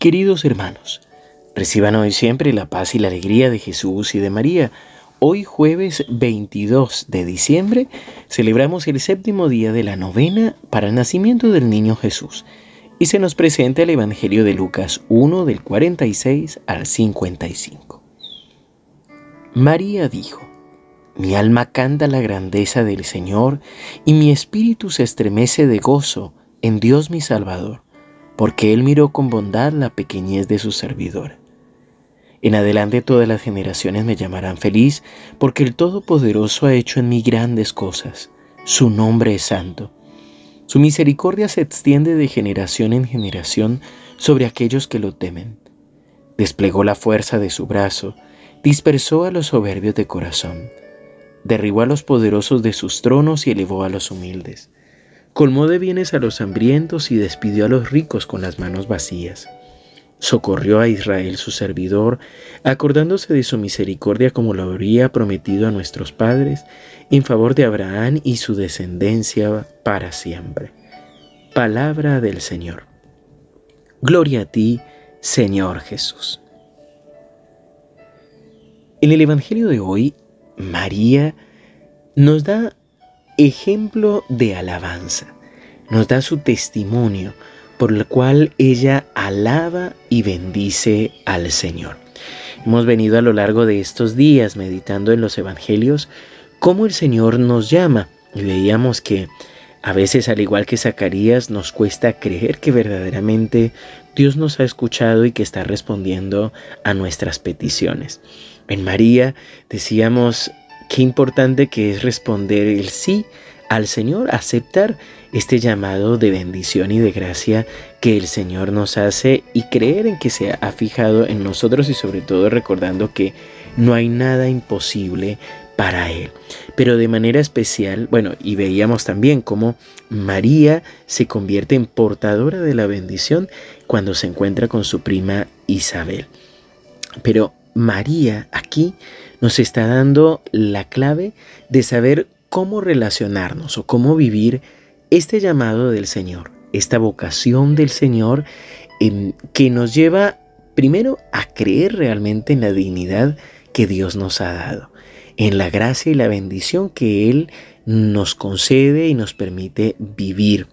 Queridos hermanos, reciban hoy siempre la paz y la alegría de Jesús y de María. Hoy jueves 22 de diciembre celebramos el séptimo día de la novena para el nacimiento del niño Jesús y se nos presenta el Evangelio de Lucas 1 del 46 al 55. María dijo, Mi alma canta la grandeza del Señor y mi espíritu se estremece de gozo en Dios mi Salvador porque Él miró con bondad la pequeñez de su servidor. En adelante todas las generaciones me llamarán feliz, porque el Todopoderoso ha hecho en mí grandes cosas. Su nombre es santo. Su misericordia se extiende de generación en generación sobre aquellos que lo temen. Desplegó la fuerza de su brazo, dispersó a los soberbios de corazón, derribó a los poderosos de sus tronos y elevó a los humildes colmó de bienes a los hambrientos y despidió a los ricos con las manos vacías. Socorrió a Israel su servidor, acordándose de su misericordia como lo habría prometido a nuestros padres, en favor de Abraham y su descendencia para siempre. Palabra del Señor. Gloria a ti, Señor Jesús. En el Evangelio de hoy, María nos da ejemplo de alabanza. Nos da su testimonio por el cual ella alaba y bendice al Señor. Hemos venido a lo largo de estos días meditando en los evangelios cómo el Señor nos llama y veíamos que a veces al igual que Zacarías nos cuesta creer que verdaderamente Dios nos ha escuchado y que está respondiendo a nuestras peticiones. En María decíamos Qué importante que es responder el sí al Señor, aceptar este llamado de bendición y de gracia que el Señor nos hace y creer en que se ha fijado en nosotros y sobre todo recordando que no hay nada imposible para Él. Pero de manera especial, bueno, y veíamos también cómo María se convierte en portadora de la bendición cuando se encuentra con su prima Isabel. Pero María aquí nos está dando la clave de saber cómo relacionarnos o cómo vivir este llamado del Señor, esta vocación del Señor em, que nos lleva primero a creer realmente en la dignidad que Dios nos ha dado, en la gracia y la bendición que Él nos concede y nos permite vivir,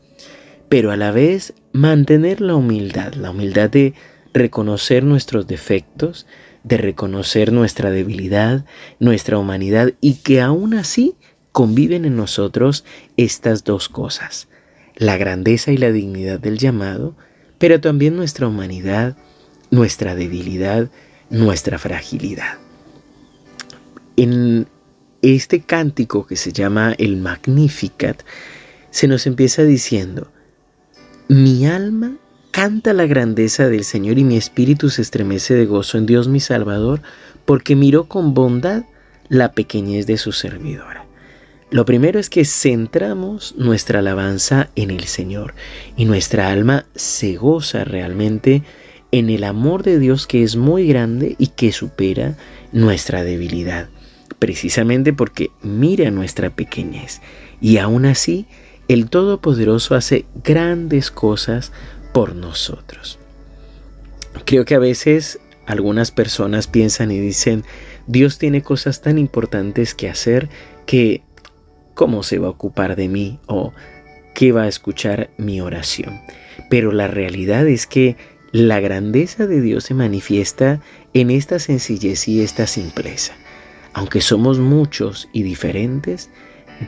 pero a la vez mantener la humildad, la humildad de reconocer nuestros defectos, de reconocer nuestra debilidad, nuestra humanidad y que aún así conviven en nosotros estas dos cosas, la grandeza y la dignidad del llamado, pero también nuestra humanidad, nuestra debilidad, nuestra fragilidad. En este cántico que se llama el Magnificat, se nos empieza diciendo, mi alma Canta la grandeza del Señor y mi espíritu se estremece de gozo en Dios mi Salvador, porque miró con bondad la pequeñez de su servidora. Lo primero es que centramos nuestra alabanza en el Señor y nuestra alma se goza realmente en el amor de Dios que es muy grande y que supera nuestra debilidad, precisamente porque mira nuestra pequeñez y aún así el Todopoderoso hace grandes cosas por nosotros. Creo que a veces algunas personas piensan y dicen, Dios tiene cosas tan importantes que hacer que, ¿cómo se va a ocupar de mí? o ¿qué va a escuchar mi oración? Pero la realidad es que la grandeza de Dios se manifiesta en esta sencillez y esta simpleza. Aunque somos muchos y diferentes,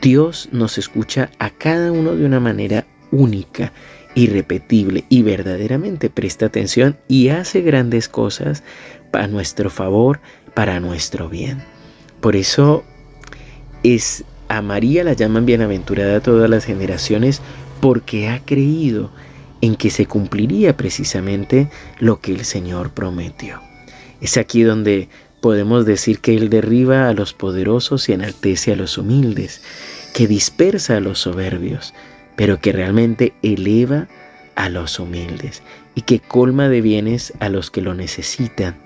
Dios nos escucha a cada uno de una manera única irrepetible y verdaderamente presta atención y hace grandes cosas para nuestro favor, para nuestro bien. Por eso es a María la llaman bienaventurada todas las generaciones porque ha creído en que se cumpliría precisamente lo que el Señor prometió. Es aquí donde podemos decir que Él derriba a los poderosos y enaltece a los humildes, que dispersa a los soberbios, pero que realmente eleva a los humildes y que colma de bienes a los que lo necesitan.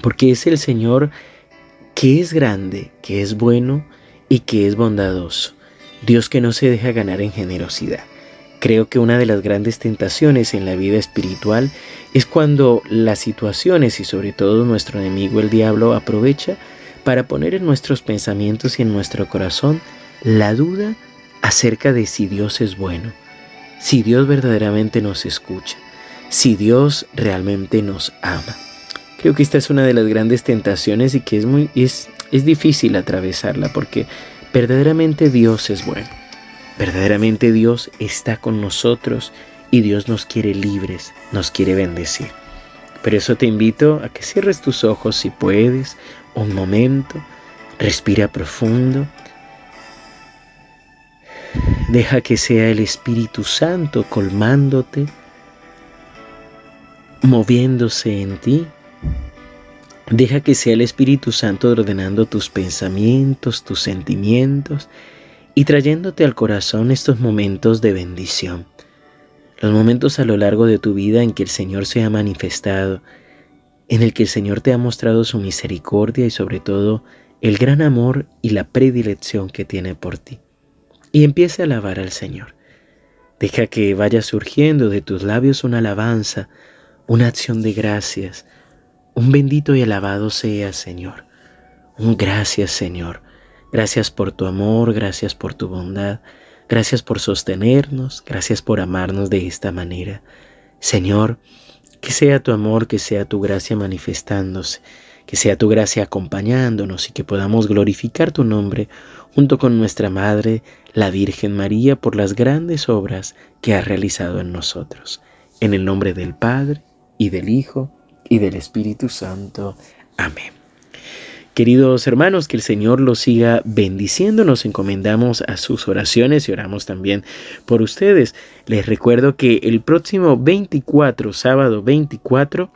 Porque es el Señor que es grande, que es bueno y que es bondadoso. Dios que no se deja ganar en generosidad. Creo que una de las grandes tentaciones en la vida espiritual es cuando las situaciones y sobre todo nuestro enemigo el diablo aprovecha para poner en nuestros pensamientos y en nuestro corazón la duda acerca de si Dios es bueno, si Dios verdaderamente nos escucha, si Dios realmente nos ama. Creo que esta es una de las grandes tentaciones y que es muy es, es difícil atravesarla porque verdaderamente Dios es bueno. Verdaderamente Dios está con nosotros y Dios nos quiere libres, nos quiere bendecir. Por eso te invito a que cierres tus ojos si puedes, un momento, respira profundo. Deja que sea el Espíritu Santo colmándote, moviéndose en ti. Deja que sea el Espíritu Santo ordenando tus pensamientos, tus sentimientos y trayéndote al corazón estos momentos de bendición. Los momentos a lo largo de tu vida en que el Señor se ha manifestado, en el que el Señor te ha mostrado su misericordia y sobre todo el gran amor y la predilección que tiene por ti. Y empieza a alabar al Señor. Deja que vaya surgiendo de tus labios una alabanza, una acción de gracias. Un bendito y alabado sea, Señor. Un gracias, Señor Gracias por tu amor, gracias por tu bondad, gracias por sostenernos, gracias por amarnos de esta manera. Señor, que sea tu amor, que sea tu gracia manifestándose, que sea tu gracia acompañándonos y que podamos glorificar tu nombre junto con nuestra Madre, la Virgen María, por las grandes obras que ha realizado en nosotros. En el nombre del Padre, y del Hijo, y del Espíritu Santo. Amén. Queridos hermanos, que el Señor los siga bendiciendo. Nos encomendamos a sus oraciones y oramos también por ustedes. Les recuerdo que el próximo 24, sábado 24,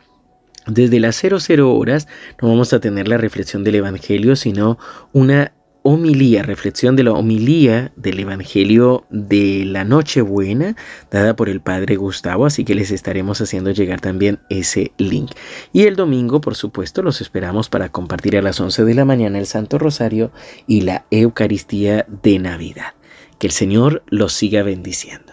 desde las 00 horas, no vamos a tener la reflexión del Evangelio, sino una homilía, reflexión de la homilía del Evangelio de la Nochebuena, dada por el Padre Gustavo, así que les estaremos haciendo llegar también ese link. Y el domingo, por supuesto, los esperamos para compartir a las 11 de la mañana el Santo Rosario y la Eucaristía de Navidad. Que el Señor los siga bendiciendo.